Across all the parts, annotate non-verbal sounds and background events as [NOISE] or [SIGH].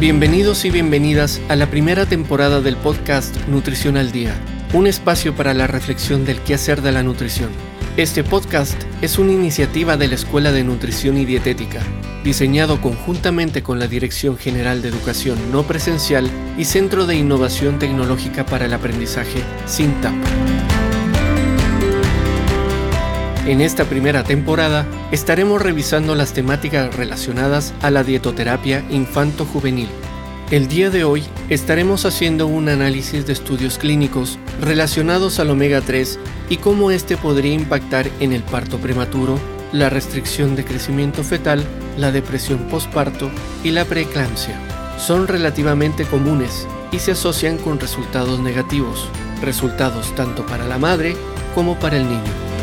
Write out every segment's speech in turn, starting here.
Bienvenidos y bienvenidas a la primera temporada del podcast Nutrición al Día, un espacio para la reflexión del quehacer de la nutrición. Este podcast es una iniciativa de la Escuela de Nutrición y Dietética, diseñado conjuntamente con la Dirección General de Educación No Presencial y Centro de Innovación Tecnológica para el Aprendizaje, SINTAP. En esta primera temporada estaremos revisando las temáticas relacionadas a la dietoterapia infanto-juvenil. El día de hoy estaremos haciendo un análisis de estudios clínicos relacionados al omega 3 y cómo este podría impactar en el parto prematuro, la restricción de crecimiento fetal, la depresión postparto y la preeclampsia. Son relativamente comunes y se asocian con resultados negativos, resultados tanto para la madre como para el niño.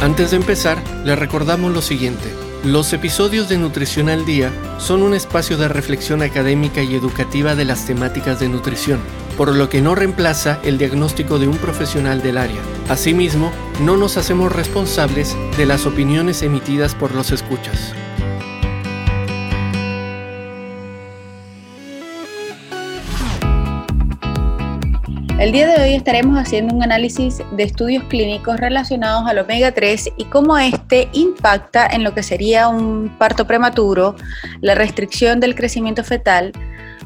Antes de empezar, les recordamos lo siguiente. Los episodios de Nutrición al Día son un espacio de reflexión académica y educativa de las temáticas de nutrición, por lo que no reemplaza el diagnóstico de un profesional del área. Asimismo, no nos hacemos responsables de las opiniones emitidas por los escuchas. El día de hoy estaremos haciendo un análisis de estudios clínicos relacionados al omega 3 y cómo este impacta en lo que sería un parto prematuro, la restricción del crecimiento fetal,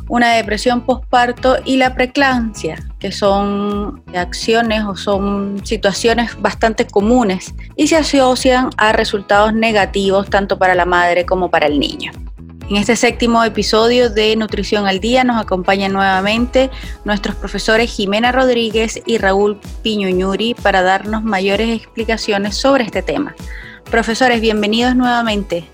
una depresión postparto y la preeclampsia, que son acciones o son situaciones bastante comunes y se asocian a resultados negativos tanto para la madre como para el niño. En este séptimo episodio de Nutrición al Día nos acompañan nuevamente nuestros profesores Jimena Rodríguez y Raúl Piñuñuri para darnos mayores explicaciones sobre este tema. Profesores, bienvenidos nuevamente.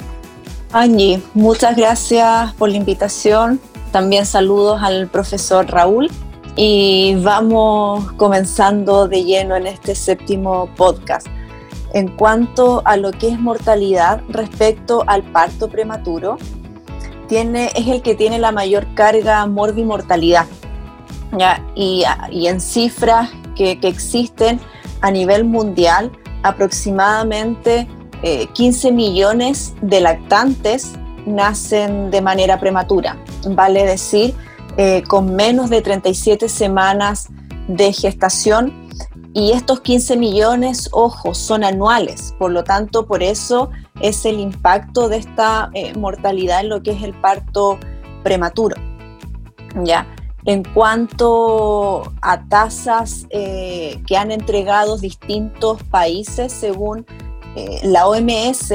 Angie, muchas gracias por la invitación. También saludos al profesor Raúl y vamos comenzando de lleno en este séptimo podcast. En cuanto a lo que es mortalidad respecto al parto prematuro, es el que tiene la mayor carga morbimortalidad. ¿ya? Y, en cifras que, que, existen a nivel mundial, aproximadamente 15 eh, millones de lactantes nacen de manera prematura, vale decir, eh, con menos de 37 semanas de gestación. Y estos 15 millones, ojo, son anuales, por lo tanto, por eso es el impacto de esta eh, mortalidad en lo que es el parto prematuro. ¿ya? En cuanto a tasas eh, que han entregado distintos países, según eh, la OMS,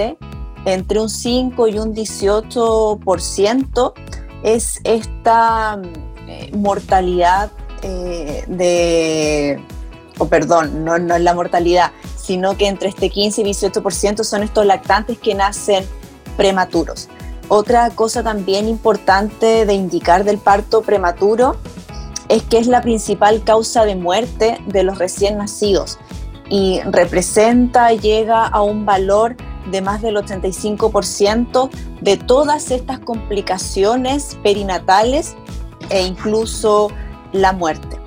entre un 5 y un 18% es esta mortalidad de, o perdón, no, no es la mortalidad, sino que entre este 15 y 18% son estos lactantes que nacen prematuros. Otra cosa también importante de indicar del parto prematuro es que es la principal causa de muerte de los recién nacidos y representa, llega a un valor de más del 85% de todas estas complicaciones perinatales e incluso la muerte.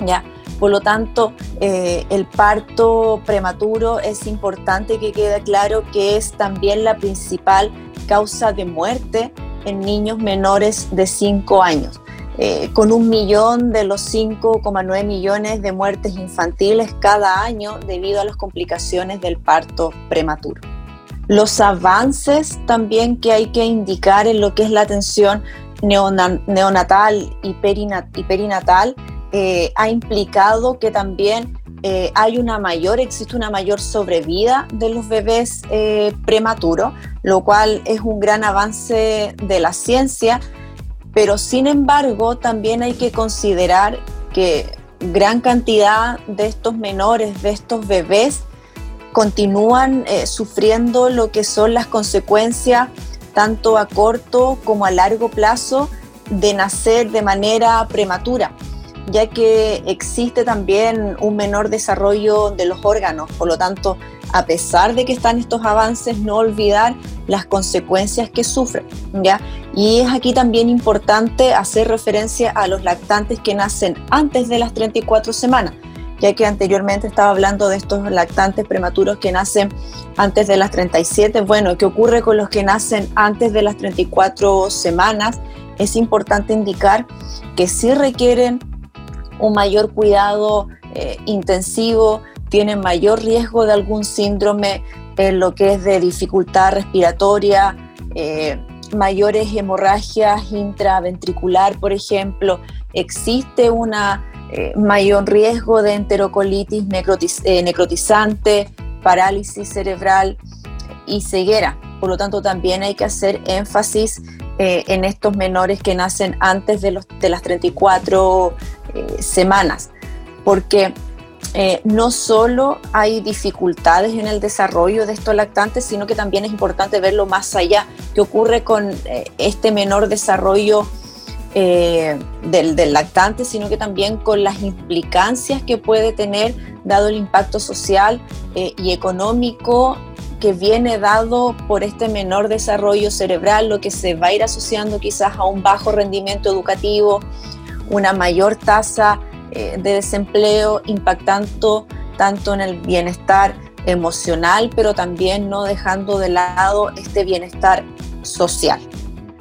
¿Ya? Por lo tanto, eh, el parto prematuro es importante que quede claro que es también la principal causa de muerte en niños menores de 5 años. Eh, con un millón de los 5,9 millones de muertes infantiles cada año debido a las complicaciones del parto prematuro. Los avances también que hay que indicar en lo que es la atención neonatal y perinatal eh, ha implicado que también eh, hay una mayor, existe una mayor sobrevida de los bebés eh, prematuros, lo cual es un gran avance de la ciencia, pero sin embargo también hay que considerar que gran cantidad de estos menores, de estos bebés, continúan sufriendo lo que son las consecuencias tanto a corto como a largo plazo de nacer de manera prematura ya que existe también un menor desarrollo de los órganos. Por lo tanto, a pesar de que están estos avances, no olvidar las consecuencias que sufren. ¿ya? Y es aquí también importante hacer referencia a los lactantes que nacen antes de las 34 semanas, ya que anteriormente estaba hablando de estos lactantes prematuros que nacen antes de las 37. Bueno, ¿qué ocurre con los que nacen antes de las 34 semanas? Es importante indicar que sí requieren un mayor cuidado eh, intensivo, tienen mayor riesgo de algún síndrome en lo que es de dificultad respiratoria, eh, mayores hemorragias intraventricular, por ejemplo, existe un eh, mayor riesgo de enterocolitis eh, necrotizante, parálisis cerebral y ceguera. Por lo tanto, también hay que hacer énfasis en estos menores que nacen antes de, los, de las 34 semanas, porque eh, no solo hay dificultades en el desarrollo de estos lactantes, sino que también es importante verlo más allá. ¿Qué ocurre con eh, este menor desarrollo eh, del, del, lactante, sino que también con las implicancias que puede tener dado el impacto social y económico que viene dado por este menor desarrollo cerebral, lo que se va a ir asociando quizás a un bajo rendimiento educativo, una mayor tasa eh, de desempleo impactando tanto en el bienestar emocional, pero también no dejando de lado este bienestar social.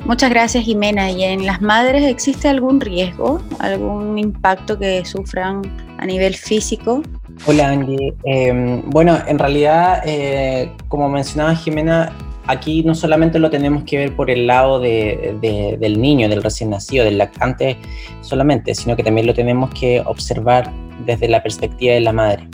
Muchas gracias Jimena. ¿Y en las madres existe algún riesgo, algún impacto que sufran a nivel físico? Hola Angie. Em, bueno, en realidad, eh, como mencionaba Jimena, aquí no solamente lo tenemos que ver por el lado del niño, del recién nacido, del lactante solamente, sino que también lo tenemos que observar desde la perspectiva de la madre.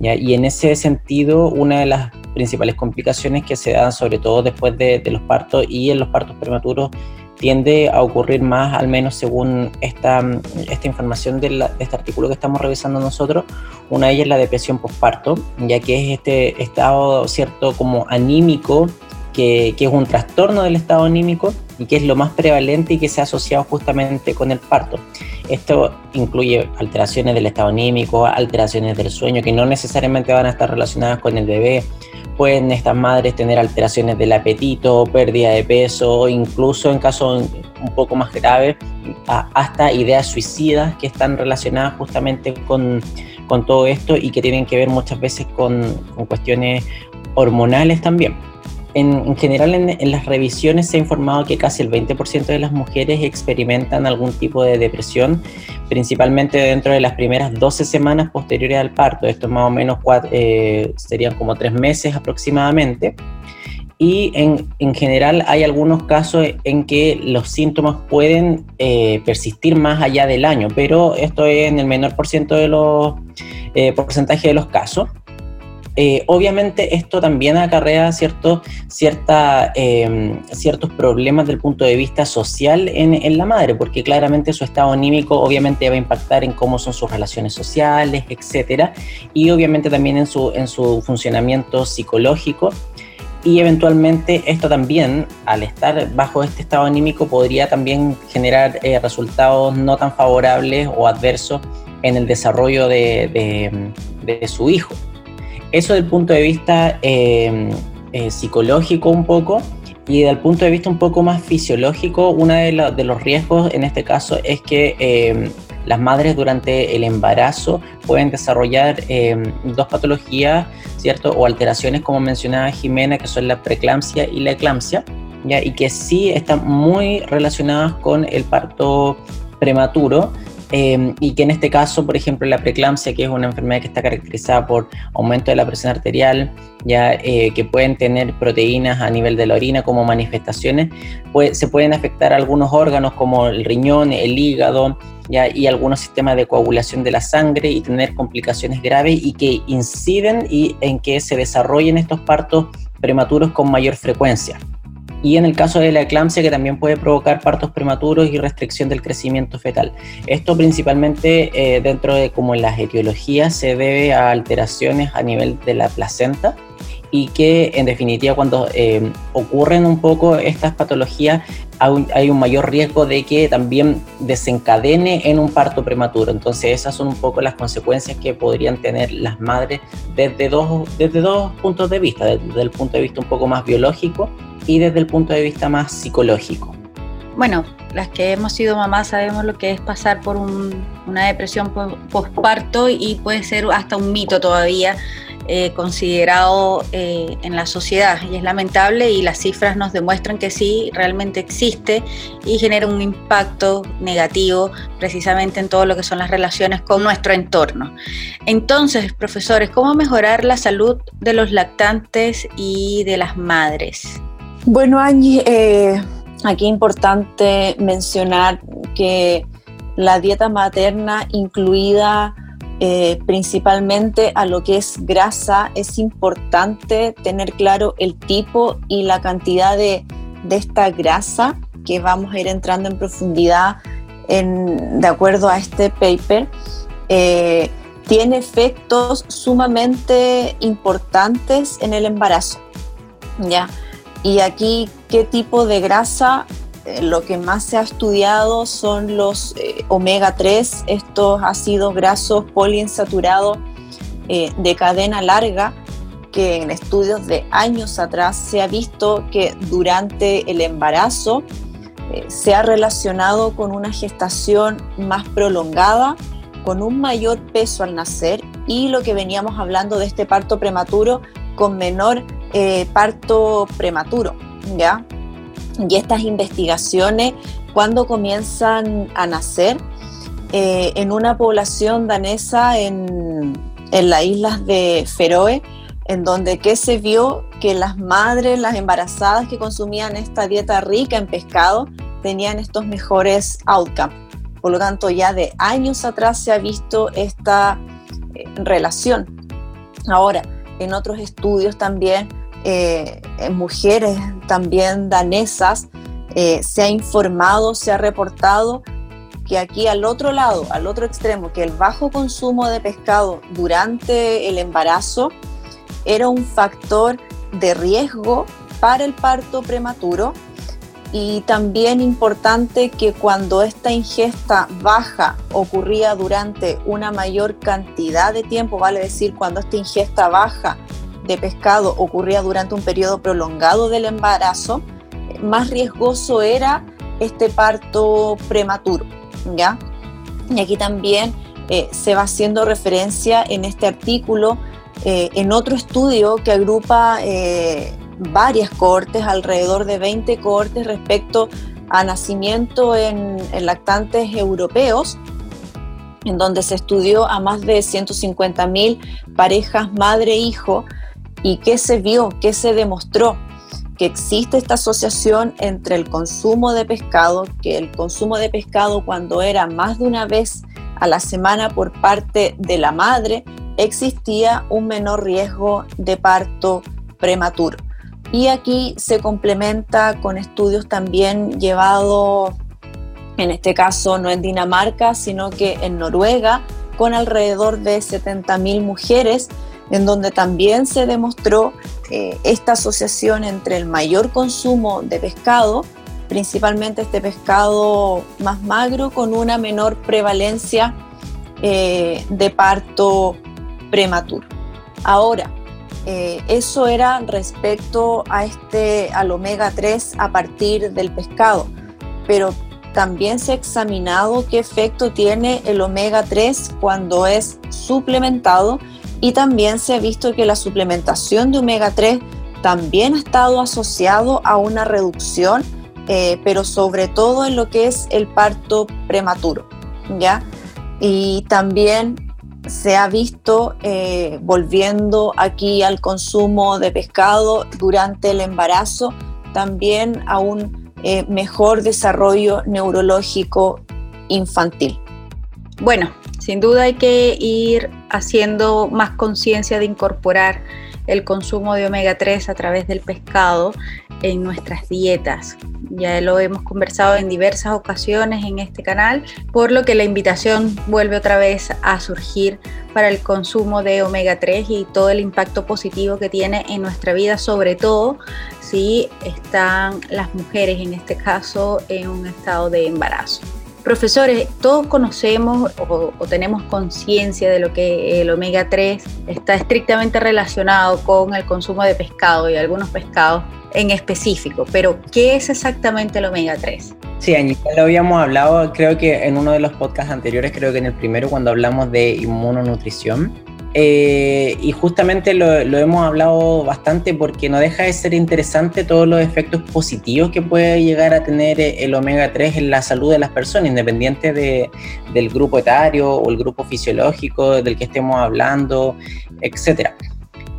Y en ese sentido, una de las principales complicaciones que se dan, sobre todo después de, los partos y en los partos prematuros, tiende a ocurrir más, al menos según esta, esta información de, de, este artículo que estamos revisando nosotros. Una de ellas es la depresión postparto, ya que es este estado, cierto, como anímico que, es un trastorno del estado anímico y que es lo más prevalente y que se ha asociado justamente con el parto. Esto incluye alteraciones del estado anímico, alteraciones del sueño, que no necesariamente van a estar relacionadas con el bebé. Pueden estas madres tener alteraciones del apetito, pérdida de peso, incluso en casos un poco más graves, hasta ideas suicidas que están relacionadas justamente con, con todo esto y que tienen que ver muchas veces con, con cuestiones hormonales también en, general en, las revisiones se ha informado que casi el 20% de las mujeres experimentan algún tipo de depresión, principalmente dentro de las primeras 12 semanas posteriores al parto. Esto más o menos eh, serían como tres meses aproximadamente. Y en, general hay algunos casos en que los síntomas pueden eh, persistir más allá del año, pero esto es en el menor de los eh, porcentaje de los casos. Eh, obviamente esto también acarrea cierto, cierta, em, ciertos problemas del punto de vista social en, la madre, porque claramente su estado anímico obviamente va a impactar en cómo son sus relaciones sociales, etcétera, y obviamente también en su, en su funcionamiento psicológico. Y eventualmente esto también, al estar bajo este estado anímico, podría también generar eh, resultados no tan favorables o adversos en el desarrollo de, de su hijo. Eso desde el punto de vista eh, eh, psicológico un poco y desde el punto de vista un poco más fisiológico, uno de, los riesgos en este caso es que eh, las madres durante el embarazo pueden desarrollar dos patologías, ¿cierto? O alteraciones como mencionaba Jimena, que son la preeclampsia y la eclampsia, ¿ya? Y que sí están muy relacionadas con el parto prematuro, Em, y que en este caso, por ejemplo, la preeclampsia, que es una enfermedad que está caracterizada por aumento de la presión arterial, ya eh, que pueden tener proteínas a nivel de la orina como manifestaciones, pues, se pueden afectar algunos órganos como el riñón, el hígado, ya, y algunos sistemas de coagulación de la sangre y tener complicaciones graves y que inciden y en que se desarrollen estos partos prematuros con mayor frecuencia y en el caso de la eclampsia que también puede provocar partos prematuros y restricción del crecimiento fetal. Esto principalmente eh, dentro de como las etiologías se debe a alteraciones a nivel de la placenta y que en definitiva cuando eh, ocurren un poco estas patologías hay un, mayor riesgo de que también desencadene en un parto prematuro. Entonces esas son un poco las consecuencias que podrían tener las madres desde dos, desde dos puntos de vista, desde el punto de vista un poco más biológico y desde el punto de vista más psicológico. bueno, las que hemos sido mamás sabemos lo que es pasar por una depresión postparto y puede ser hasta un mito todavía eh, considerado eh, en la sociedad y es lamentable y las cifras nos demuestran que sí, realmente existe y genera un impacto negativo precisamente en todo lo que son las relaciones con nuestro entorno. Entonces, profesores, ¿cómo mejorar la salud de los lactantes y de las madres? Bueno, Angie, eh, aquí es importante mencionar que la dieta materna incluida eh, principalmente a lo que es grasa, es importante tener claro el tipo y la cantidad de, esta grasa que vamos a ir entrando en profundidad en, de acuerdo a este paper. Eh, tiene efectos sumamente importantes en el embarazo. ¿ya? Y aquí, ¿qué tipo de grasa lo que más se ha estudiado son los eh, omega 3, estos ácidos grasos poliinsaturados eh, de cadena larga, que en estudios de años atrás se ha visto que durante el embarazo se ha relacionado con una gestación más prolongada, con un mayor peso al nacer y lo que veníamos hablando de este parto prematuro con menor parto prematuro, ¿ya? Y estas investigaciones, cuando comienzan a nacer, eh, en una población danesa en, en las islas de Feroe, en donde que se vio que las madres, las embarazadas que consumían esta dieta rica en pescado, tenían estos mejores outcomes. Por lo tanto, ya de años atrás se ha visto esta eh, relación. Ahora, en otros estudios también eh, mujeres también danesas, eh, se ha informado, se ha reportado que aquí al otro lado, al otro extremo, que el bajo consumo de pescado durante el embarazo era un factor de riesgo para el parto prematuro y también importante que cuando esta ingesta baja ocurría durante una mayor cantidad de tiempo, vale decir, cuando esta ingesta baja de pescado ocurría durante un periodo prolongado del embarazo, más riesgoso era este parto prematuro, ¿ya? Y aquí también eh, se va haciendo referencia en este artículo eh, en otro estudio que agrupa eh, varias cohortes, alrededor de 20 cohortes respecto a nacimiento en, lactantes europeos, en donde se estudió a más de 150.000 parejas madre-hijo ¿Y qué se vio? ¿Qué se demostró? Que existe esta asociación entre el consumo de pescado, que el consumo de pescado cuando era más de una vez a la semana por parte de la madre, existía un menor riesgo de parto prematuro. Y aquí se complementa con estudios también llevados, en este caso no en Dinamarca, sino que en Noruega, con alrededor de 70.000 mujeres en donde también se demostró eh, esta asociación entre el mayor consumo de pescado, principalmente este pescado más magro, con una menor prevalencia eh, de parto prematuro. Ahora, eh, eso era respecto a este, al omega 3 a partir del pescado, pero también se ha examinado qué efecto tiene el omega 3 cuando es suplementado y también se ha visto que la suplementación de omega 3 también ha estado asociado a una reducción, eh, pero sobre todo en lo que es el parto prematuro, ¿ya? Y también se ha visto, eh, volviendo aquí al consumo de pescado durante el embarazo, también a un eh, mejor desarrollo neurológico infantil. Bueno, sin duda hay que ir haciendo más conciencia de incorporar el consumo de omega 3 a través del pescado en nuestras dietas. Ya lo hemos conversado en diversas ocasiones en este canal, por lo que la invitación vuelve otra vez a surgir para el consumo de omega 3 y todo el impacto positivo que tiene en nuestra vida, sobre todo si están las mujeres, en este caso, en un estado de embarazo. Profesores, todos conocemos o, tenemos conciencia de lo que el omega 3 está estrictamente relacionado con el consumo de pescado y algunos pescados en específico, pero ¿qué es exactamente el omega 3? Sí, Anita, lo habíamos hablado, creo que en uno de los podcasts anteriores, creo que en el primero cuando hablamos de inmunonutrición, eh, y justamente lo, hemos hablado bastante porque no deja de ser interesante todos los efectos positivos que puede llegar a tener el omega 3 en la salud de las personas, independiente de, del grupo etario o el grupo fisiológico del que estemos hablando, etcétera.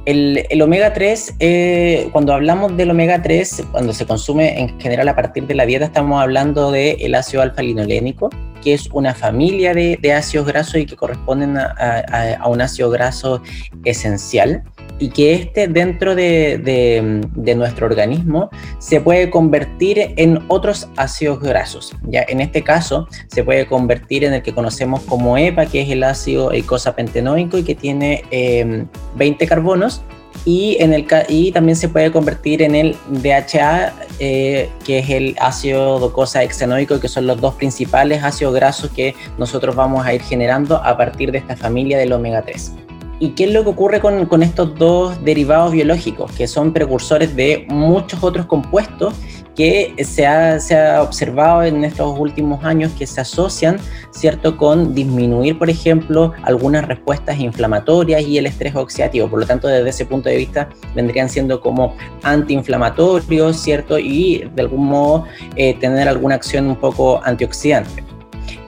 El, omega 3, eh, cuando hablamos del omega 3, cuando se consume en general a partir de la dieta, estamos hablando del ácido alfa-linolénico, que es una familia de, ácidos grasos y que corresponden a, un ácido graso esencial y que este dentro de, nuestro organismo se puede convertir en otros ácidos grasos. Ya en este caso se puede convertir en el que conocemos como EPA, que es el ácido eicosapentenoico y que tiene 20 eh, carbonos y, en el, y también se puede convertir en el DHA, eh, que es el ácido docosa hexanoico, que son los dos principales ácidos grasos que nosotros vamos a ir generando a partir de esta familia del omega 3. ¿Y qué es lo que ocurre con, estos dos derivados biológicos, que son precursores de muchos otros compuestos que se ha, se ha, observado en estos últimos años que se asocian, ¿cierto?, con disminuir, por ejemplo, algunas respuestas inflamatorias y el estrés oxidativo. Por lo tanto, desde ese punto de vista, vendrían siendo como antiinflamatorios, ¿cierto?, y de algún modo eh, tener alguna acción un poco antioxidante.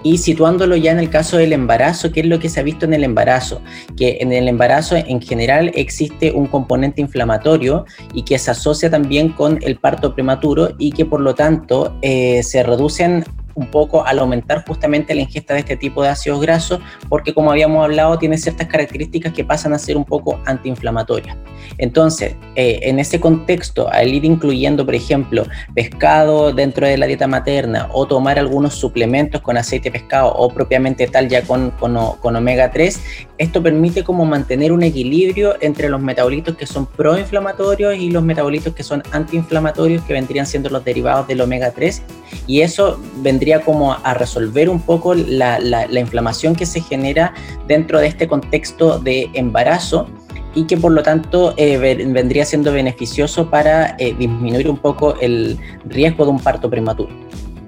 Y situándolo ya en el caso del embarazo, ¿qué es lo que se ha visto en el embarazo? Que en el embarazo en general existe un componente inflamatorio y que se asocia también con el parto prematuro y que por lo tanto eh, se reducen un poco al aumentar justamente la ingesta de este tipo de ácidos grasos, porque como habíamos hablado, tiene ciertas características que pasan a ser un poco antiinflamatorias. Entonces, eh, en ese contexto, al ir incluyendo, por ejemplo, pescado dentro de la dieta materna o tomar algunos suplementos con aceite de pescado o propiamente tal ya con, con, con omega 3, esto permite como mantener un equilibrio entre los metabolitos que son proinflamatorios y los metabolitos que son antiinflamatorios, que vendrían siendo los derivados del omega 3, y eso vendría como a resolver un poco la, la, inflamación que se genera dentro de este contexto de embarazo y que por lo tanto eh, vendría siendo beneficioso para eh, disminuir un poco el riesgo de un parto prematuro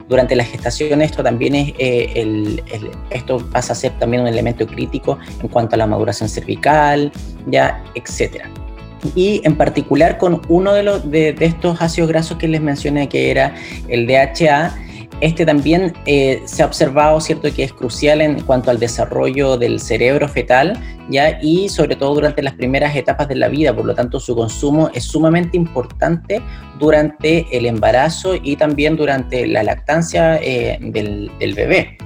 durante la gestación esto también es eh, el, esto pasa a ser también un elemento crítico en cuanto a la maduración cervical, ya, etcétera. Y en particular con uno de, los, de, de estos ácidos grasos que les mencioné que era el DHA, este también eh, se ha observado, ¿cierto?, que es crucial en cuanto al desarrollo del cerebro fetal, ¿ya? Y sobre todo durante las primeras etapas de la vida, por lo tanto su consumo es sumamente importante durante el embarazo y también durante la lactancia eh, del, bebé.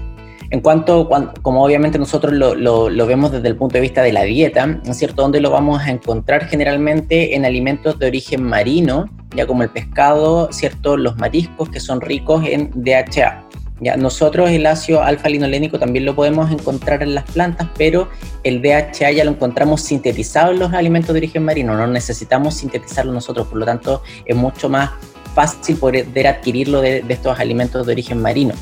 En cuanto, como obviamente nosotros lo, vemos desde el punto de vista de la dieta, ¿cierto? Donde lo vamos a encontrar generalmente en alimentos de origen marino, ya como el pescado, ¿cierto? Los mariscos que son ricos en DHA. Ya, nosotros el ácido alfa-linolénico también lo podemos encontrar en las plantas, pero el DHA ya lo encontramos sintetizado en los alimentos de origen marino, no necesitamos sintetizarlo nosotros, por lo tanto es mucho más fácil poder adquirirlo de estos alimentos de origen marino.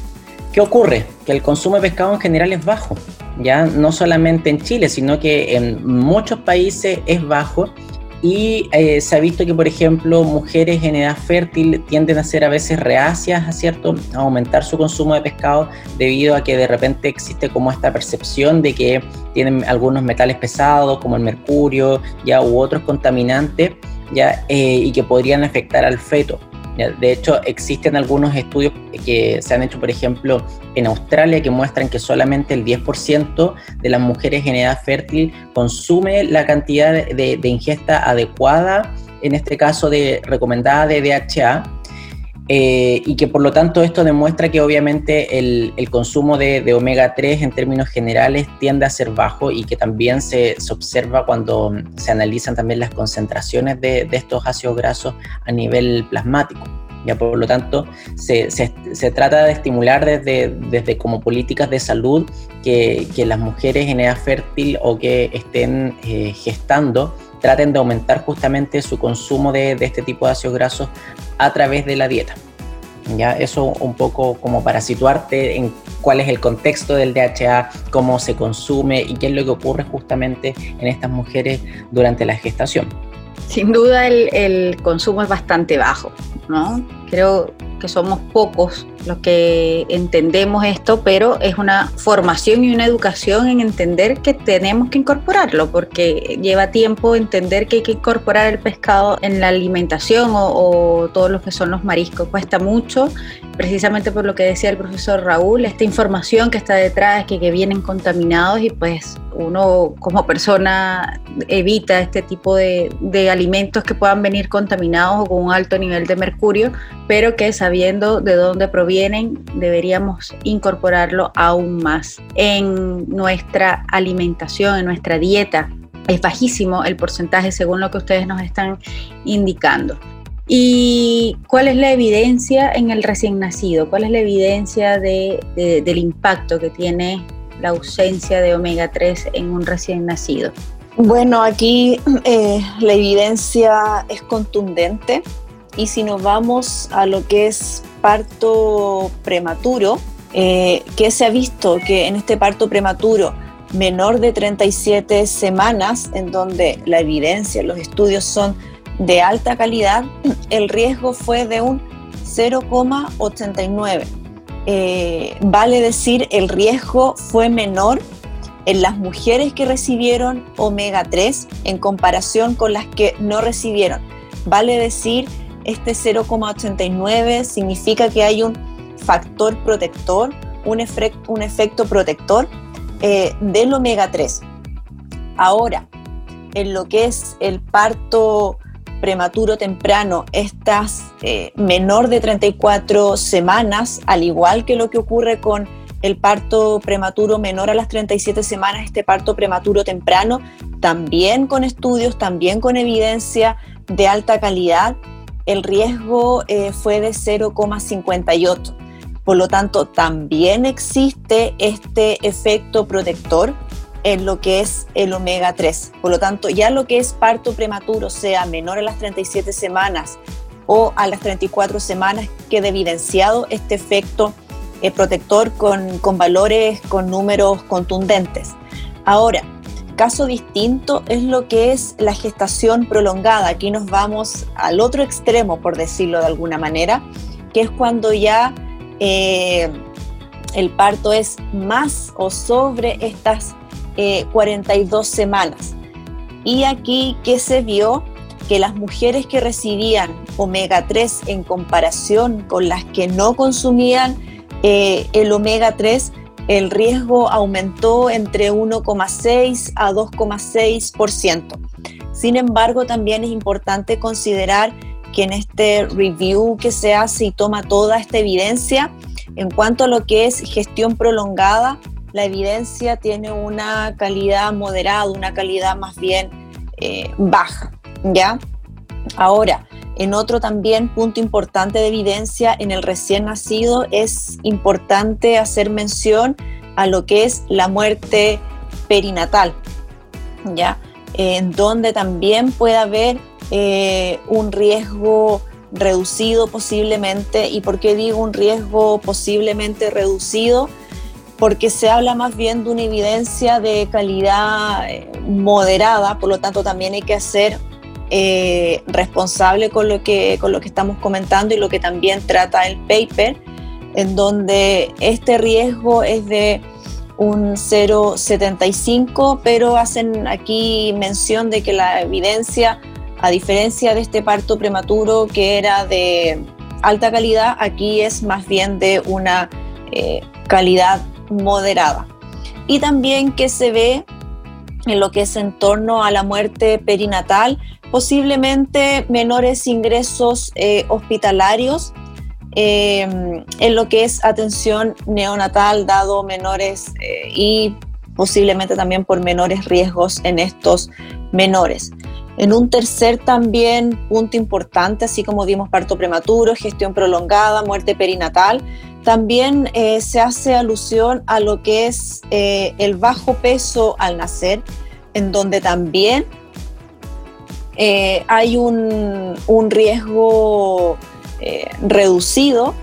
¿Qué ocurre? Que el consumo de pescado en general es bajo, ya no solamente en Chile, sino que en muchos países es bajo y eh, se ha visto que, por ejemplo, mujeres en edad fértil tienden a ser a veces reacias, ¿cierto?, a aumentar su consumo de pescado debido a que de repente existe como esta percepción de que tienen algunos metales pesados como el mercurio ya u otros contaminantes ya eh, y que podrían afectar al feto. De hecho, existen algunos estudios que se han hecho, por ejemplo, en Australia, que muestran que solamente el 10% de las mujeres en edad fértil consume la cantidad de, ingesta adecuada, en este caso de recomendada de DHA, eh, y que por lo tanto esto demuestra que obviamente el, consumo de, omega 3 en términos generales tiende a ser bajo y que también se, observa cuando se analizan también las concentraciones de, estos ácidos grasos a nivel plasmático. Ya por lo tanto, se, trata de estimular desde, desde como políticas de salud que, las mujeres en edad fértil o que estén eh, gestando traten de aumentar justamente su consumo de, este tipo de ácidos grasos a través de la dieta. Ya, eso un poco como para situarte en cuál es el contexto del DHA, cómo se consume y qué es lo que ocurre justamente en estas mujeres durante la gestación. Sin duda el, el consumo es bastante bajo, ¿no? Creo que somos pocos los que entendemos esto, pero es una formación y una educación en entender que tenemos que incorporarlo, porque lleva tiempo entender que hay que incorporar el pescado en la alimentación o, o todo lo que son los mariscos. Cuesta mucho, precisamente por lo que decía el profesor Raúl, esta información que está detrás, que, que vienen contaminados y pues uno como persona evita este tipo de, de alimentos que puedan venir contaminados o con un alto nivel de mercurio, pero que sabiendo de dónde provienen, deberíamos incorporarlo aún más en nuestra alimentación, en nuestra dieta. Es bajísimo el porcentaje según lo que ustedes nos están indicando. ¿Y cuál es la evidencia en el recién nacido? ¿Cuál es la evidencia de, de, del impacto que tiene la ausencia de omega 3 en un recién nacido? Bueno, aquí eh, la evidencia es contundente y si nos vamos a lo que es parto prematuro, eh, que se ha visto que en este parto prematuro menor de 37 semanas, en donde la evidencia, los estudios son de alta calidad, el riesgo fue de un 0,89. Eh, vale decir, el riesgo fue menor en las mujeres que recibieron omega 3 en comparación con las que no recibieron. Vale decir, este 0,89 significa que hay un factor protector, un, efecto, un efecto protector eh, del omega 3. Ahora, en lo que es el parto prematuro temprano, estas eh, menor de 34 semanas, al igual que lo que ocurre con el parto prematuro menor a las 37 semanas, este parto prematuro temprano, también con estudios, también con evidencia de alta calidad, el riesgo eh, fue de 0,58. Por lo tanto, también existe este efecto protector en lo que es el omega 3. Por lo tanto, ya lo que es parto prematuro, sea menor a las 37 semanas o a las 34 semanas, queda evidenciado este efecto eh, protector con, con valores, con números contundentes. Ahora, caso distinto es lo que es la gestación prolongada. Aquí nos vamos al otro extremo, por decirlo de alguna manera, que es cuando ya eh, el parto es más o sobre estas 42 eh, semanas. Y aquí que se vio que las mujeres que recibían omega 3 en comparación con las que no consumían eh, el omega 3, el riesgo aumentó entre 1,6 a 2,6%. Sin embargo, también es importante considerar que en este review que se hace y toma toda esta evidencia, en cuanto a lo que es gestión prolongada, la evidencia tiene una calidad moderada, una calidad más bien eh, baja, ¿ya? Ahora, en otro también punto importante de evidencia en el recién nacido es importante hacer mención a lo que es la muerte perinatal, ¿ya? En donde también puede haber eh, un riesgo reducido posiblemente. ¿Y por qué digo un riesgo posiblemente reducido? Porque se habla más bien de una evidencia de calidad eh, moderada, por lo tanto también hay que ser eh, responsable con lo, que, con lo que estamos comentando y lo que también trata el paper, en donde este riesgo es de un 0,75, pero hacen aquí mención de que la evidencia, a diferencia de este parto prematuro que era de alta calidad, aquí es más bien de una eh, calidad moderada. Y también que se ve en lo que es en torno a la muerte perinatal, posiblemente menores ingresos eh, hospitalarios eh, en lo que es atención neonatal, dado menores eh, y posiblemente también por menores riesgos en estos menores. En un tercer también punto importante, así como vimos parto prematuro, gestión prolongada, muerte perinatal, también eh, se hace alusión a lo que es eh, el bajo peso al nacer, en donde también eh, hay un, un riesgo reducido.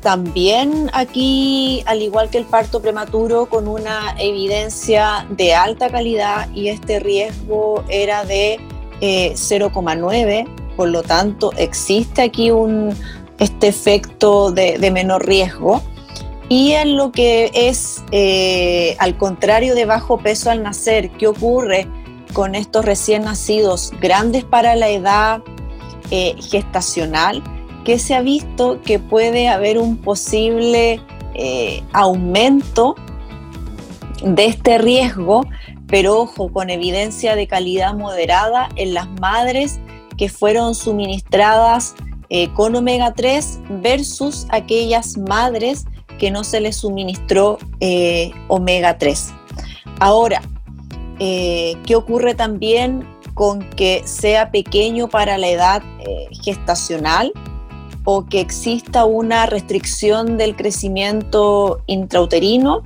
También aquí, al igual que el parto prematuro, con una evidencia de alta calidad y este riesgo era de 0,9, eh, por lo tanto existe aquí un, este efecto de, menor riesgo. Y en lo que es, eh, al contrario de bajo peso al nacer, ¿qué ocurre con estos recién nacidos grandes para la edad gestacional? que se ha visto que puede haber un posible eh, aumento de este riesgo, pero ojo, con evidencia de calidad moderada en las madres que fueron suministradas eh, con omega 3 versus aquellas madres que no se les suministró eh, omega 3. Ahora, ¿qué ocurre también con que sea pequeño para la edad gestacional? o que exista una restricción del crecimiento intrauterino.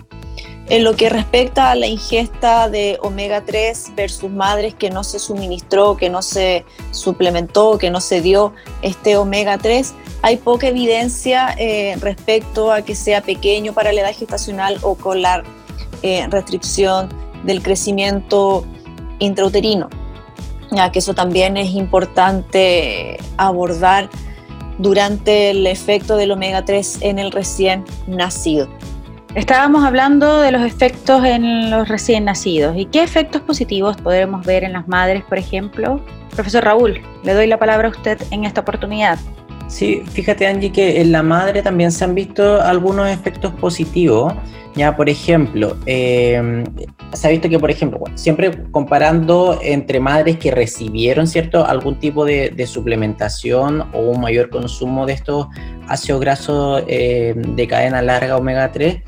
En lo que respecta a la ingesta de omega 3 versus madres que no se suministró, que no se suplementó, que no se dio este omega 3, hay poca evidencia eh, respecto a que sea pequeño para la edad gestacional o con la eh, restricción del crecimiento intrauterino. Ya que eso también es importante abordar durante el efecto del omega 3 en el recién nacido. Estábamos hablando de los efectos en los recién nacidos. ¿Y qué efectos positivos podremos ver en las madres, por ejemplo? Profesor Raúl, le doy la palabra a usted en esta oportunidad. Sí, fíjate Angie que en la madre también se han visto algunos efectos positivos. Ya, por ejemplo, em, se ha visto que, por ejemplo, siempre comparando entre madres que recibieron, ¿cierto?, algún tipo de, suplementación o un mayor consumo de estos ácidos grasos em, de cadena larga omega 3,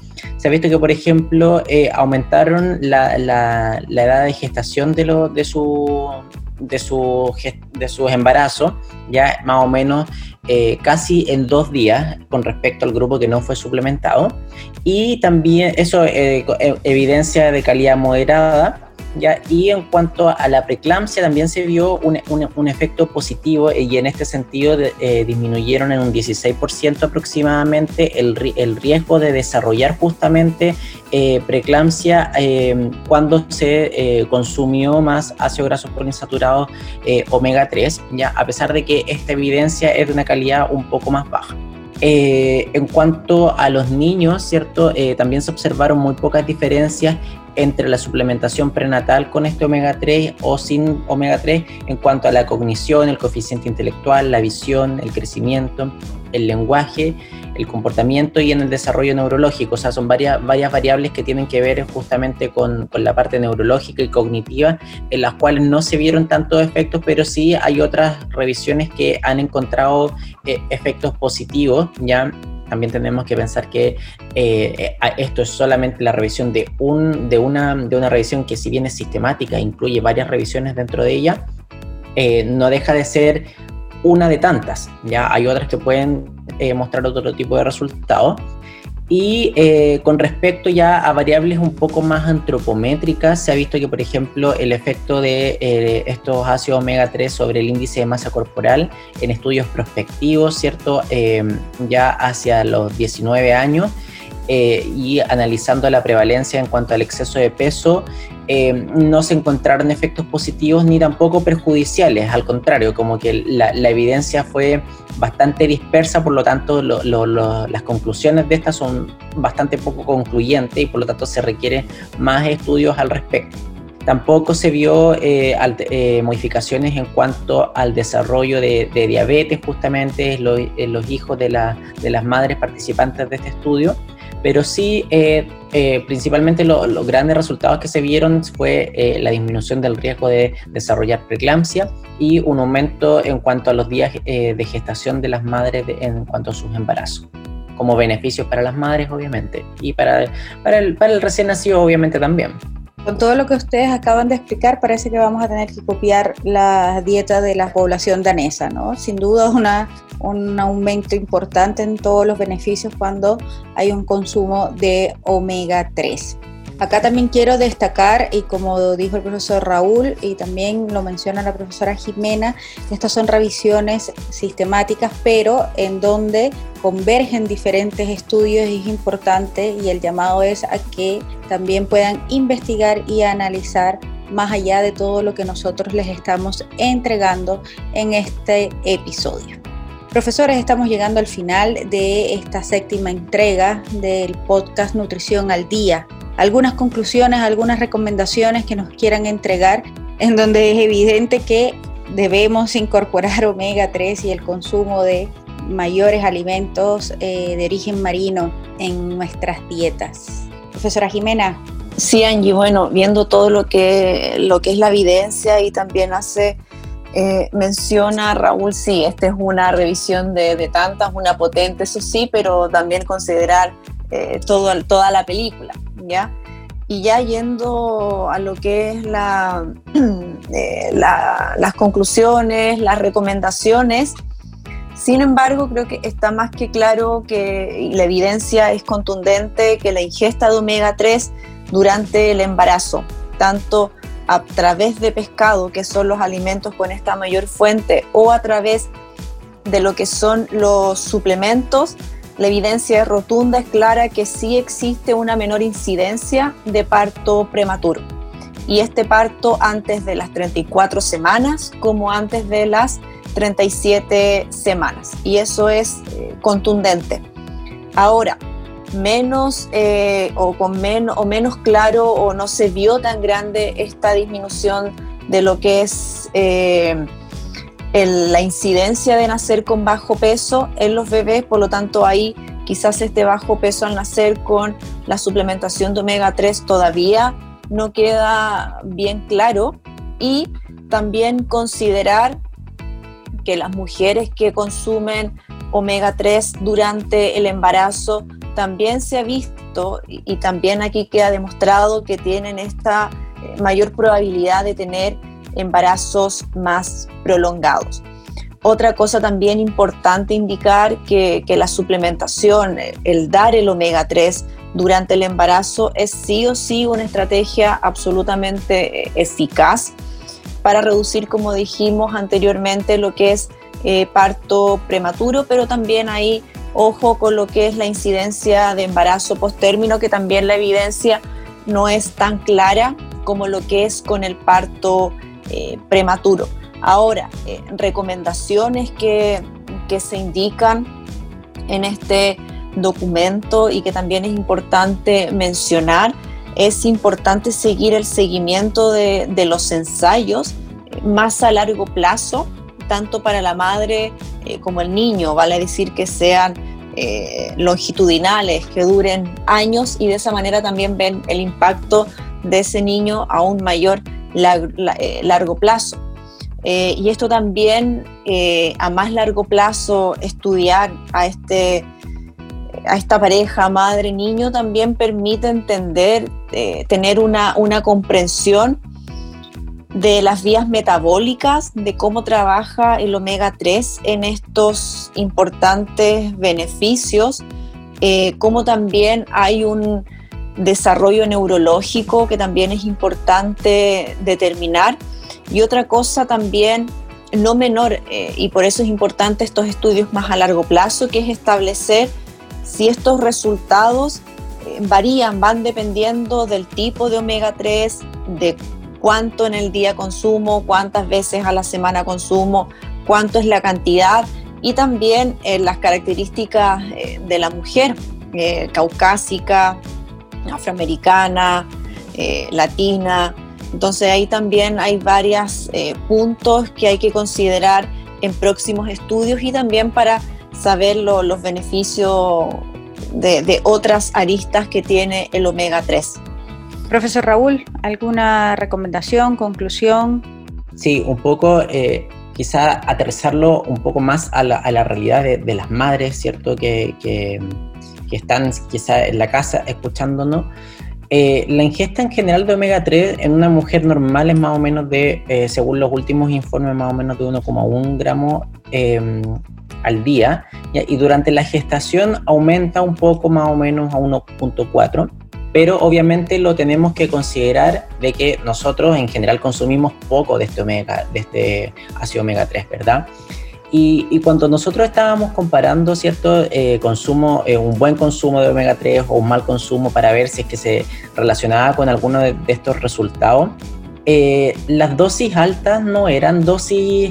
se ha visto que, por ejemplo, eh, aumentaron la, edad de gestación de, lo, de, su, de, su, de sus embarazos, ya más o menos eh, casi en dos días con respecto al grupo que no fue suplementado. Y también eso eh, eh, evidencia de calidad moderada ¿ya? Y en cuanto a la preeclampsia, también se vio un, un, efecto positivo y en este sentido eh, disminuyeron en un 16% aproximadamente el, el, riesgo de desarrollar justamente eh, preeclampsia em, cuando se eh, consumió más ácido graso poliinsaturado omega 3, ¿ya? a pesar de que esta evidencia es de una calidad un poco más baja. en cuanto a los niños, ¿cierto? también se observaron muy pocas diferencias entre la suplementación prenatal con este omega 3 o sin omega 3 en cuanto a la cognición, el coeficiente intelectual, la visión, el crecimiento, el lenguaje, el comportamiento y en el desarrollo neurológico. O sea, son varias, varias variables que tienen que ver justamente con, con la parte neurológica y cognitiva, en las cuales no se vieron tantos efectos, pero sí hay otras revisiones que han encontrado eh, efectos positivos, ya también tenemos que pensar que eh, esto es solamente la revisión de, un, de, una, de una revisión que si bien es sistemática, incluye varias revisiones dentro de ella, eh, no deja de ser una de tantas. Ya hay otras que pueden eh, mostrar otro tipo de resultados. Y eh, con respecto ya a variables un poco más antropométricas, se ha visto que, por ejemplo, el efecto de eh, estos ácidos omega 3 sobre el índice de masa corporal en estudios prospectivos, ¿cierto? Em, ya hacia los 19 años eh, y analizando la prevalencia en cuanto al exceso de peso, em, no se encontraron efectos positivos ni tampoco perjudiciales, al contrario, como que la, la evidencia fue bastante dispersa, por lo tanto las conclusiones de estas son bastante poco concluyentes y por lo tanto se requieren más estudios al respecto. Tampoco se vio eh, eh, modificaciones en cuanto al desarrollo de, diabetes justamente en los, hijos de, de las madres participantes de este estudio pero sí, eh, eh, principalmente los grandes resultados que se vieron fue eh, la disminución del riesgo de desarrollar preeclampsia y un aumento en cuanto a los días de gestación de las madres en cuanto a sus embarazos como beneficios para las madres, obviamente, y para, para, el, para el recién nacido, obviamente, también. Con todo lo que ustedes acaban de explicar, parece que vamos a tener que copiar la dieta de la población danesa, ¿no? Sin duda una, un aumento importante en todos los beneficios cuando hay un consumo de omega 3. Acá también quiero destacar, y como dijo el profesor Raúl, y también lo menciona la profesora Jimena, estas son revisiones sistemáticas, pero en donde convergen diferentes estudios es importante y el llamado es a que también puedan investigar y analizar más allá de todo lo que nosotros les estamos entregando en este episodio. Profesores, estamos llegando al final de esta séptima entrega del podcast Nutrición al Día. Algunas conclusiones, algunas recomendaciones que nos quieran entregar en donde es evidente que debemos incorporar [LAUGHS] omega 3 y el consumo de mayores alimentos eh, de origen marino en nuestras dietas. Profesora Jimena. Sí, Angie, bueno, viendo todo lo que, lo que es la evidencia y también hace eh, menciona Raúl, sí, esta es una revisión de, tantas, una potente, eso sí, pero también considerar eh, todo, toda la película, Y ya yendo a lo que es [CLEARS THROAT] eh, las conclusiones, las recomendaciones, sin embargo, creo que está más que claro que la evidencia es contundente que la ingesta de omega 3 durante el embarazo, tanto a través de pescado, que son los alimentos con esta mayor fuente, o a través de lo que son los suplementos, la evidencia es rotunda, es clara que sí existe una menor incidencia de parto prematuro. Y este parto antes de las 34 semanas como antes de las 37 semanas. Y eso es eh, contundente. Ahora, menos eh, o con o menos claro o no se vio tan grande esta disminución de lo que es eh, la incidencia de nacer con bajo peso en los bebés, por lo tanto ahí quizás este bajo peso al nacer con la suplementación de omega 3 todavía no queda bien claro. Y también considerar que las mujeres que consumen omega 3 durante el embarazo también se ha visto y, también aquí queda demostrado que tienen esta eh, mayor probabilidad de tener embarazos más prolongados. Otra cosa también importante indicar que, que la suplementación, el dar el omega 3 durante el embarazo es sí o sí una estrategia absolutamente eh, eficaz para reducir, como dijimos anteriormente, lo que es eh, parto prematuro, pero también hay ojo con lo que es la incidencia de embarazo post-término, que también la evidencia no es tan clara como lo que es con el parto eh, prematuro. Ahora, eh, recomendaciones que, que, se indican en este documento y que también es importante mencionar, es importante seguir el seguimiento de, de los ensayos más a largo plazo, tanto para la madre eh, como el niño, vale decir que sean eh, longitudinales, que duren años y de esa manera también ven el impacto de ese niño a eh, largo plazo. y esto también a más largo plazo estudiar a, este, a esta pareja, madre-niño, también permite entender, tener una, una comprensión de las vías metabólicas, de cómo trabaja el omega 3 en estos importantes beneficios, eh, cómo también hay un desarrollo neurológico que también es importante determinar. Y otra cosa también no menor, eh, y por eso es importante estos estudios más a largo plazo, que es establecer si estos resultados eh, varían, van dependiendo del tipo de omega 3, de cuánto en el día consumo, cuántas veces a la semana consumo, cuánto es la cantidad y también eh, las características de la mujer, caucásica, afroamericana, latina. Entonces ahí también hay varios puntos que hay que considerar en próximos estudios y también para saber los beneficios de, de otras aristas que tiene el omega 3. Profesor Raúl, ¿alguna recomendación, conclusión? Sí, un poco, eh, quizá aterrizarlo un poco más a la, realidad de, las madres, ¿cierto? Que, están quizá en la casa escuchándonos. Eh, la ingesta en general de omega 3 en una mujer normal es más o menos de, eh, según los últimos informes, más o menos de 1,1 gramo em, al día. Y durante la gestación aumenta un poco más o menos a 1,4 pero obviamente lo tenemos que considerar de que nosotros en general consumimos poco de este omega, de este ácido omega 3, ¿verdad? Y, cuando nosotros estábamos comparando cierto eh, consumo, eh, un buen consumo de omega 3 o un mal consumo para ver si es que se relacionaba con alguno de, estos resultados, eh, las dosis altas no eran dosis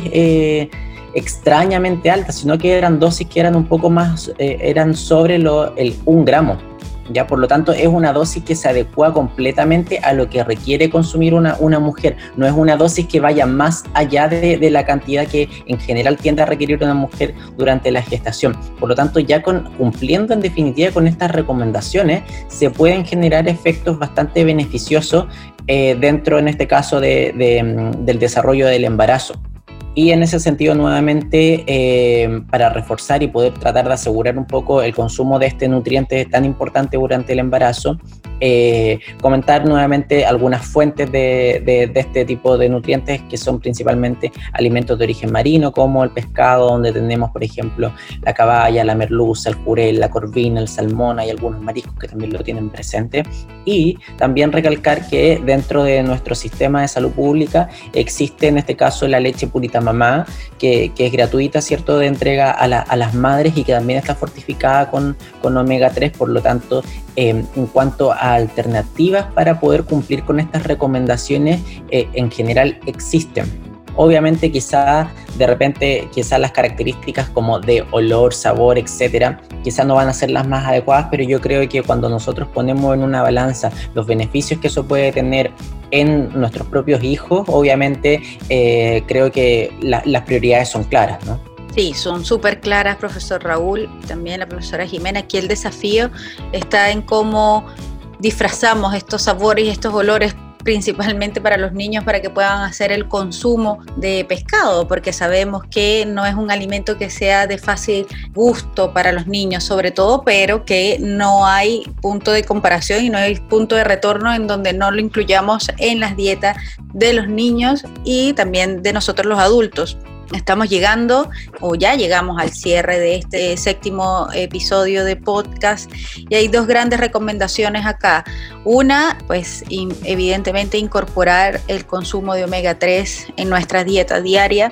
extrañamente altas, sino que eran dosis que eran un poco más, eran sobre lo, el un gramo ¿ya? Por lo tanto, es una dosis que se adecua completamente a lo que requiere consumir una, una mujer. No es una dosis que vaya más allá de, de, la cantidad que en general tiende a requerir una mujer durante la gestación. Por lo tanto, ya cumpliendo en definitiva con estas recomendaciones, se pueden generar efectos bastante beneficiosos eh, dentro, en este caso, de, del desarrollo del embarazo. Y en ese sentido, nuevamente, eh, para reforzar y poder tratar de asegurar un poco el consumo de este nutriente tan importante durante el embarazo, eh, comentar nuevamente algunas fuentes de, este tipo de nutrientes que son principalmente alimentos de origen marino, como el pescado, donde tenemos, por ejemplo, la caballa, la merluza, el jurel, la corvina, el salmón, hay algunos mariscos que también lo tienen presente. Y también recalcar que dentro de nuestro sistema de salud pública existe en este caso la leche purita mamá, que, es gratuita, ¿cierto?, de entrega a, las madres y que también está fortificada con, con omega 3, por lo tanto, eh, en cuanto a alternativas para poder cumplir con estas recomendaciones eh, en general existen. Obviamente quizá de repente quizás las características como de olor, sabor, etcétera, quizás no van a ser las más adecuadas, pero yo creo que cuando nosotros ponemos en una balanza los beneficios que eso puede tener en nuestros propios hijos, obviamente eh, creo que las prioridades son claras, ¿no? Sí, son súper claras, profesor Raúl, también la profesora Jimena. Aquí el desafío está en cómo disfrazamos estos sabores y estos olores principalmente para los niños para que puedan hacer el consumo de pescado, porque sabemos que no es un alimento que sea de fácil gusto para los niños, sobre todo, pero que no hay punto de comparación y no hay punto de retorno en donde no lo incluyamos en las dietas de los niños y también de nosotros los adultos. Estamos llegando o ya llegamos al cierre de este séptimo episodio de podcast y hay dos grandes recomendaciones acá. Una, pues evidentemente incorporar el consumo de omega 3 en nuestra dieta diaria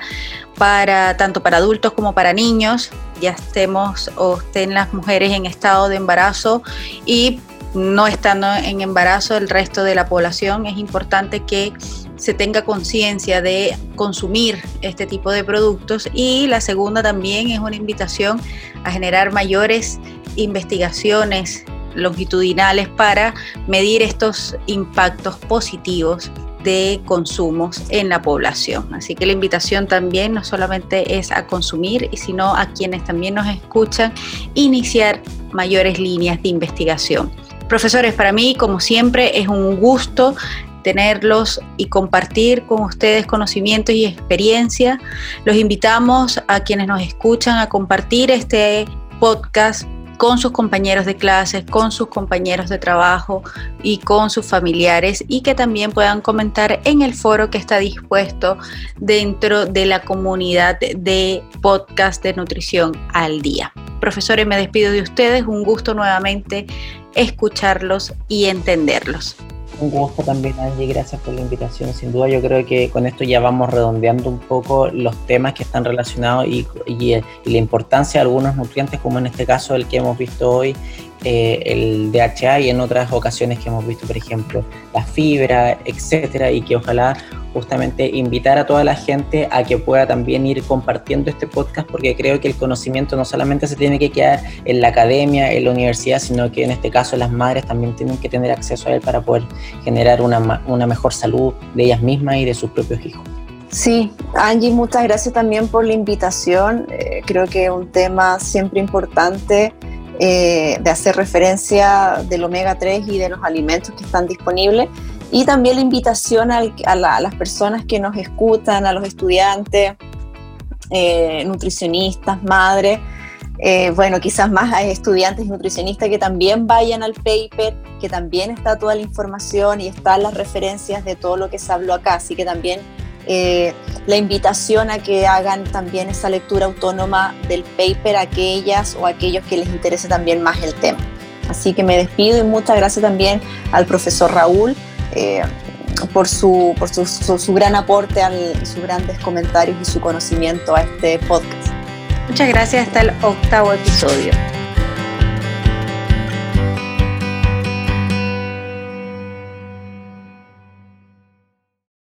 para tanto para adultos como para niños, ya estemos o estén las mujeres en estado de embarazo y no estando en embarazo el resto de la población, es importante que se tenga conciencia de consumir este tipo de productos y la segunda también es una invitación a generar mayores investigaciones longitudinales para medir estos impactos positivos de consumos en la población. Así que la invitación también no solamente es a consumir, sino a quienes también nos escuchan, iniciar mayores líneas de investigación. Profesores, para mí, como siempre, es un gusto tenerlos y compartir con ustedes conocimientos y experiencia. Los invitamos a quienes nos escuchan a compartir este podcast con sus compañeros de clases, con sus compañeros de trabajo y con sus familiares y que también puedan comentar en el foro que está dispuesto dentro de la comunidad de podcast de nutrición al día. Profesores, me despido de ustedes, un gusto nuevamente escucharlos y entenderlos. Un gusto también, Angie, gracias por la invitación. Sin duda, yo creo que con esto ya vamos redondeando un poco los temas que están relacionados y, y, la importancia de algunos nutrientes, como en este caso el que hemos visto hoy, eh, el DHA y en otras ocasiones que hemos visto, por ejemplo, la fibra, etcétera, y que ojalá justamente invitar a toda la gente a que pueda también ir compartiendo este podcast porque creo que el conocimiento no solamente se tiene que quedar en la academia, en la universidad, sino que en este caso las madres también tienen que tener acceso a él para poder generar una, una mejor salud de ellas mismas y de sus propios hijos. Sí, Angie, muchas gracias también por la invitación. Eh, creo que es un tema siempre importante eh, de hacer referencia del omega 3 y de los alimentos que están disponibles. Y también la invitación a, las personas que nos escuchan, a los estudiantes, eh, nutricionistas, madres, eh, bueno, quizás más a estudiantes nutricionistas que también vayan al paper, que también está toda la información y están las referencias de todo lo que se habló acá, así que también eh, la invitación a que hagan también esa lectura autónoma del paper a aquellas o aquellos que les interese también más el tema. Así que me despido y muchas gracias también al profesor Raúl. Eh, por, su, por su, su, gran aporte, al, sus grandes comentarios y su conocimiento a este podcast. Muchas gracias, hasta el octavo episodio.